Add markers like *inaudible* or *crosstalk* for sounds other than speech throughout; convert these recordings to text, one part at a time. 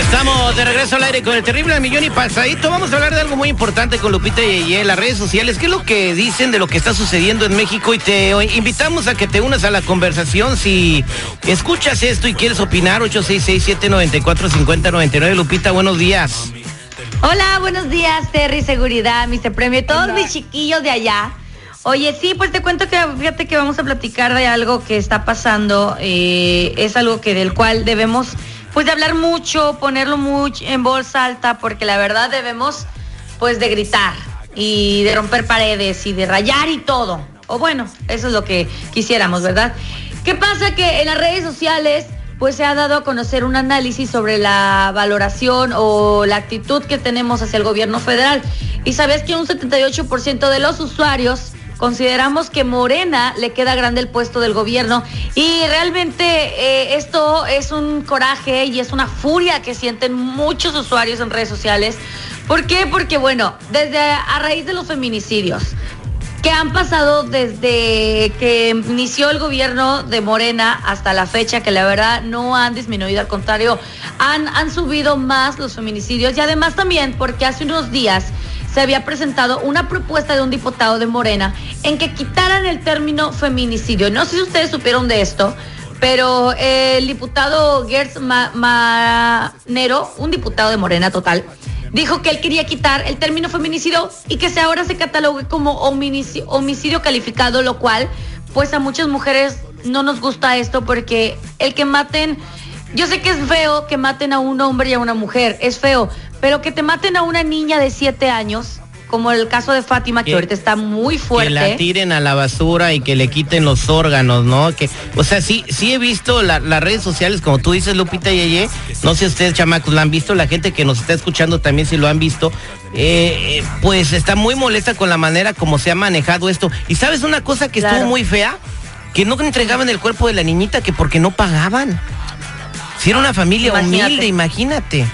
Estamos de regreso al aire con el terrible al millón y pasadito. Vamos a hablar de algo muy importante con Lupita y en las redes sociales. ¿Qué es lo que dicen de lo que está sucediendo en México? Y te invitamos a que te unas a la conversación. Si escuchas esto y quieres opinar, 866-794-5099. Lupita, buenos días. Hola, buenos días, Terry Seguridad, Mr. Premio, todos mis chiquillos de allá. Oye, sí, pues te cuento que fíjate que vamos a platicar de algo que está pasando. Eh, es algo que del cual debemos pues de hablar mucho, ponerlo mucho en voz alta, porque la verdad debemos pues de gritar y de romper paredes y de rayar y todo. O bueno, eso es lo que quisiéramos, ¿verdad? ¿Qué pasa? Que en las redes sociales pues se ha dado a conocer un análisis sobre la valoración o la actitud que tenemos hacia el gobierno federal. Y sabes que un 78% de los usuarios Consideramos que Morena le queda grande el puesto del gobierno y realmente eh, esto es un coraje y es una furia que sienten muchos usuarios en redes sociales. ¿Por qué? Porque bueno, desde a raíz de los feminicidios, que han pasado desde que inició el gobierno de Morena hasta la fecha, que la verdad no han disminuido, al contrario, han, han subido más los feminicidios y además también porque hace unos días se había presentado una propuesta de un diputado de Morena en que quitaran el término feminicidio. No sé si ustedes supieron de esto, pero el diputado Gertz Manero, un diputado de Morena total, dijo que él quería quitar el término feminicidio y que se ahora se catalogue como homicidio calificado, lo cual pues a muchas mujeres no nos gusta esto porque el que maten, yo sé que es feo que maten a un hombre y a una mujer, es feo, pero que te maten a una niña de siete años, como el caso de Fátima, que, ahorita está muy fuerte. Que la tiren a la basura y que le quiten los órganos, ¿no? Que, o sea, sí, sí he visto las redes sociales, como tú dices, Lupita Yeye, no sé si ustedes, chamacos, la han visto, la gente que nos está escuchando también si lo han visto, eh, eh, pues está muy molesta con la manera como se ha manejado esto. Y sabes una cosa que estuvo muy fea, que no entregaban el cuerpo de la niñita, que porque no pagaban. Si era una familia humilde, imagínate.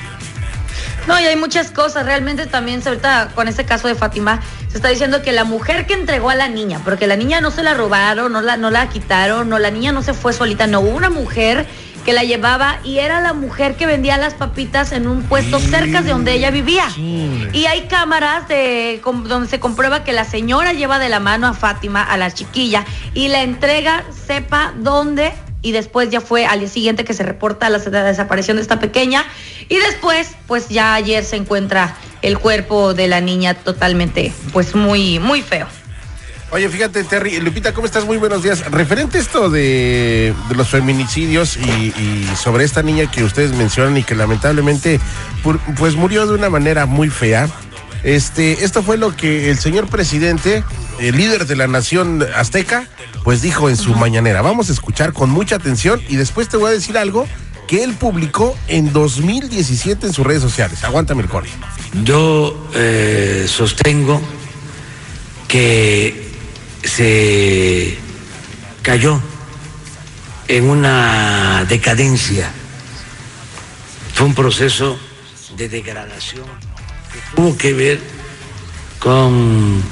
No, y hay muchas cosas. Realmente también, ahorita con este caso de Fátima, se está diciendo que la mujer que entregó a la niña, porque la niña no se la robaron, no la, no la quitaron, no, la niña no se fue solita, no, hubo una mujer que la llevaba y era la mujer que vendía las papitas en un puesto cerca de donde ella vivía. Y hay cámaras de donde se comprueba que la señora lleva de la mano a Fátima, a la chiquilla, y la entrega, sepa dónde y después ya fue al día siguiente que se reporta la, desaparición de esta pequeña y después pues ya ayer se encuentra el cuerpo de la niña totalmente pues muy muy feo. Oye, fíjate, Terry, Lupita, ¿cómo estás? Muy buenos días. Referente esto de, los feminicidios y, sobre esta niña que ustedes mencionan y que lamentablemente pues murió de una manera muy fea. Este, esto fue lo que el señor presidente, el líder de la nación azteca, pues dijo en su mañanera. Vamos a escuchar con mucha atención y después te voy a decir algo que él publicó en 2017 en sus redes sociales. Aguántame el corte. Yo eh, sostengo que se cayó en una decadencia. Fue un proceso de degradación que tuvo que ver con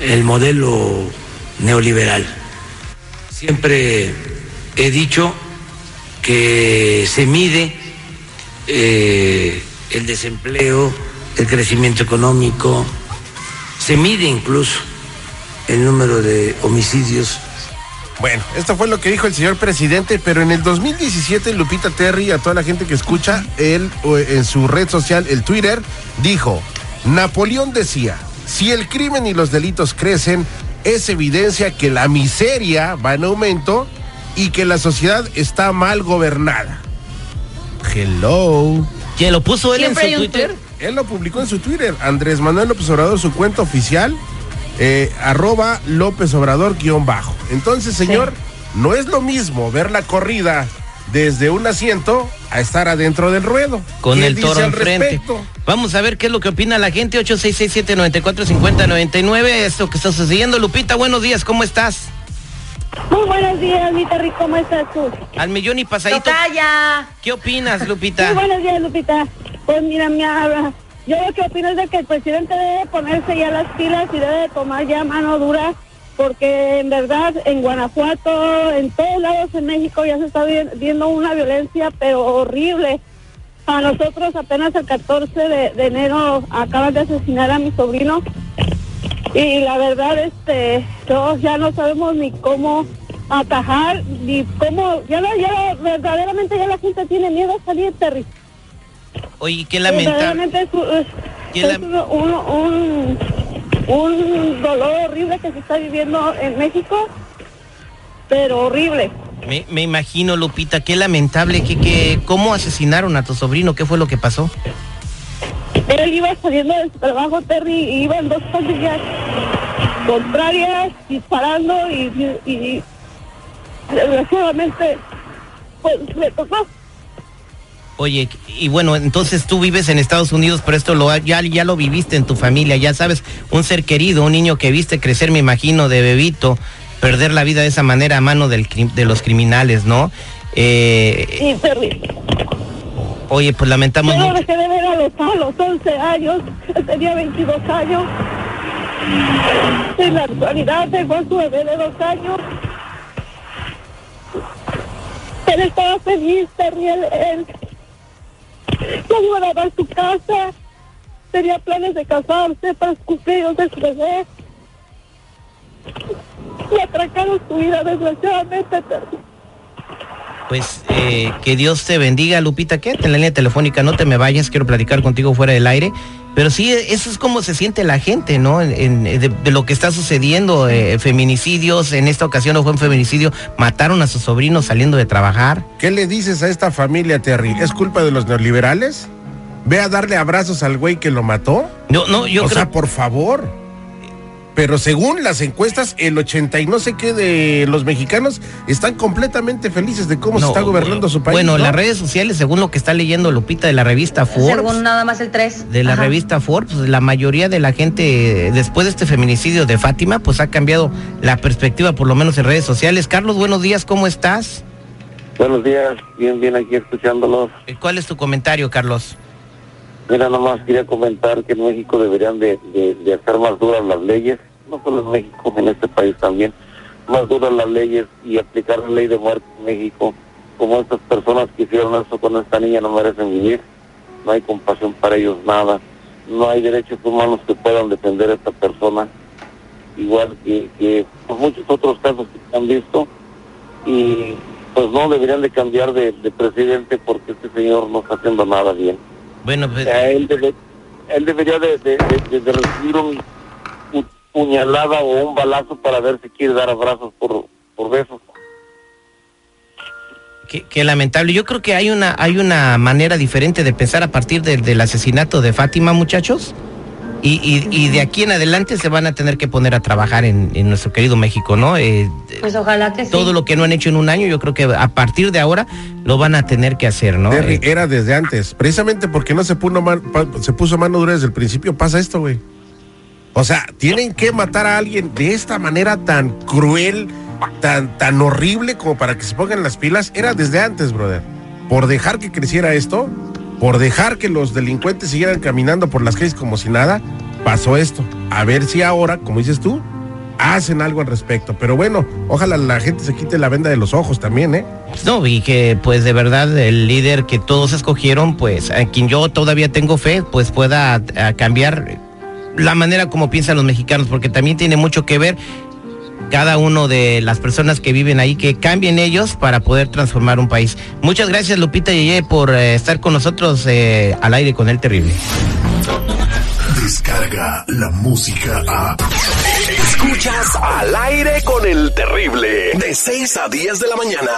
el modelo neoliberal Siempre he dicho que se mide eh, el desempleo, el crecimiento económico, se mide incluso el número de homicidios. Bueno, esto fue lo que dijo el señor presidente, pero en el 2017 Lupita Terry, a toda la gente que escucha, él en su red social, el Twitter, dijo, Napoleón decía, si el crimen y los delitos crecen, es evidencia que la miseria va en aumento y que la sociedad está mal gobernada. Hello. ¿Quién lo puso él en su Twitter? Él lo publicó en su Twitter. Andrés Manuel López Obrador, su cuenta oficial, eh, arroba López Obrador guion bajo. Entonces, señor, no es lo mismo ver la corrida desde un asiento a estar adentro del ruedo. Con el toro enfrente. Vamos a ver qué es lo que opina la gente. 8667-945099. Esto que está sucediendo. Lupita, buenos días, ¿cómo estás? Muy buenos días, Lupita ¿cómo estás tú? Al millón y pasadito. ¡Calla! ¿Qué opinas, *laughs* Lupita? Muy buenos días, Lupita. Pues mira, me yo lo que opino es de que el presidente debe ponerse ya las pilas y debe tomar ya mano dura, porque en verdad en Guanajuato, en todos lados en México ya se está vi- viendo una violencia pero horrible. A nosotros apenas el 14 de, de enero acaban de asesinar a mi sobrino y la verdad este todos ya no sabemos ni cómo atajar ni cómo ya, no- ya verdaderamente ya la gente tiene miedo a salir Terry Oye, qué lamentable. verdaderamente es, es- Qué es lam- un, un, un dolor horrible que se está viviendo en México pero horrible Me, me imagino, Lupita, qué lamentable, que, que, ¿cómo asesinaron a tu sobrino? ¿Qué fue lo que pasó? él iba saliendo de su trabajo Terry y iba en dos pandillas contrarias disparando y, y, y desgraciadamente pues le tocó Oye, y bueno, entonces tú vives en Estados Unidos, pero esto lo, ya, ya lo viviste en tu familia, ya sabes, un ser querido, un niño que viste crecer, me imagino, de bebito, perder la vida de esa manera a mano del, de los criminales, ¿no? Eh, y Terry oye, pues lamentamos yo dejé de ver a los, a los 11 años tenía 22 años. En la actualidad tengo a su bebé de dos años. Él estaba feliz Terry él, él no a su casa tenía planes de casarse para de su bebé y atracaron su vida desgraciadamente. Pues eh, que Dios te bendiga, Lupita, quédate en la línea telefónica, no te me vayas, quiero platicar contigo fuera del aire. Pero sí, eso es como se siente la gente, ¿no? En- en- de, de lo que está sucediendo, eh, feminicidios, en esta ocasión no fue un feminicidio, mataron a su sobrino saliendo de trabajar. ¿Qué le dices a esta familia, Terry? ¿Es culpa de los neoliberales? ¿Ve a darle abrazos al güey que lo mató? No, no, yo o creo... sea, por favor. Pero según las encuestas, el 80 y no sé qué de los mexicanos están completamente felices de cómo se está gobernando su país. Bueno, ¿no? las redes sociales, según lo que está leyendo Lupita de la revista Forbes, Según nada más el 3. de la revista Forbes, pues, la mayoría de la gente, después de este feminicidio de Fátima, pues ha cambiado la perspectiva, por lo menos en redes sociales. Carlos, buenos días, ¿cómo estás? Buenos días, bien, bien aquí escuchándolos. Eh, ¿Cuál es tu comentario, Carlos? Mira, nomás quería comentar que en México deberían de, de, hacer más duras las leyes, no solo en México, en este país también, más duras las leyes y aplicar la ley de muerte en México. Como estas personas que hicieron eso con esta niña no merecen vivir, no hay compasión para ellos, nada. No hay derechos humanos que puedan defender a esta persona, igual que, pues, muchos otros casos que se han visto. Y pues no deberían de cambiar de presidente porque este señor no está haciendo nada bien. Bueno, pues, O sea, él, debe- él debería de, de- de- de recibir un, un puñalada o un balazo para ver si quiere dar abrazos por, por besos. qué, qué lamentable. Yo creo que hay una, hay una manera diferente de pensar a partir del- del asesinato de Fátima, muchachos. Y, y- y de aquí en adelante se van a tener que poner a trabajar en, en nuestro querido México, ¿no? Eh, Pues ojalá que sí. todo lo que no han hecho en un año, yo creo que a partir de ahora lo van a tener que hacer, ¿no? Terry, Eh, era desde antes. Precisamente porque no se puso, man- se puso mano dura desde el principio, pasa esto, güey. O sea, tienen que matar a alguien de esta manera tan cruel, tan, tan horrible como para que se pongan las pilas. Era desde antes, brother. Por dejar que creciera esto, por dejar que los delincuentes siguieran caminando por las calles como si nada, pasó esto. A ver si ahora, como dices tú, hacen algo al respecto. Pero bueno, ojalá la gente se quite la venda de los ojos también, ¿eh? No, y que pues de verdad el líder que todos escogieron, pues a quien yo todavía tengo fe, pues pueda a, cambiar la manera como piensan los mexicanos, porque también tiene mucho que ver cada uno de las personas que viven ahí, que cambien ellos para poder transformar un país. Muchas gracias Lupita Yeye por eh, estar con nosotros eh, al aire con el terrible. Descarga la música a. Escuchas al aire con el terrible. De 6 a 10 de la mañana.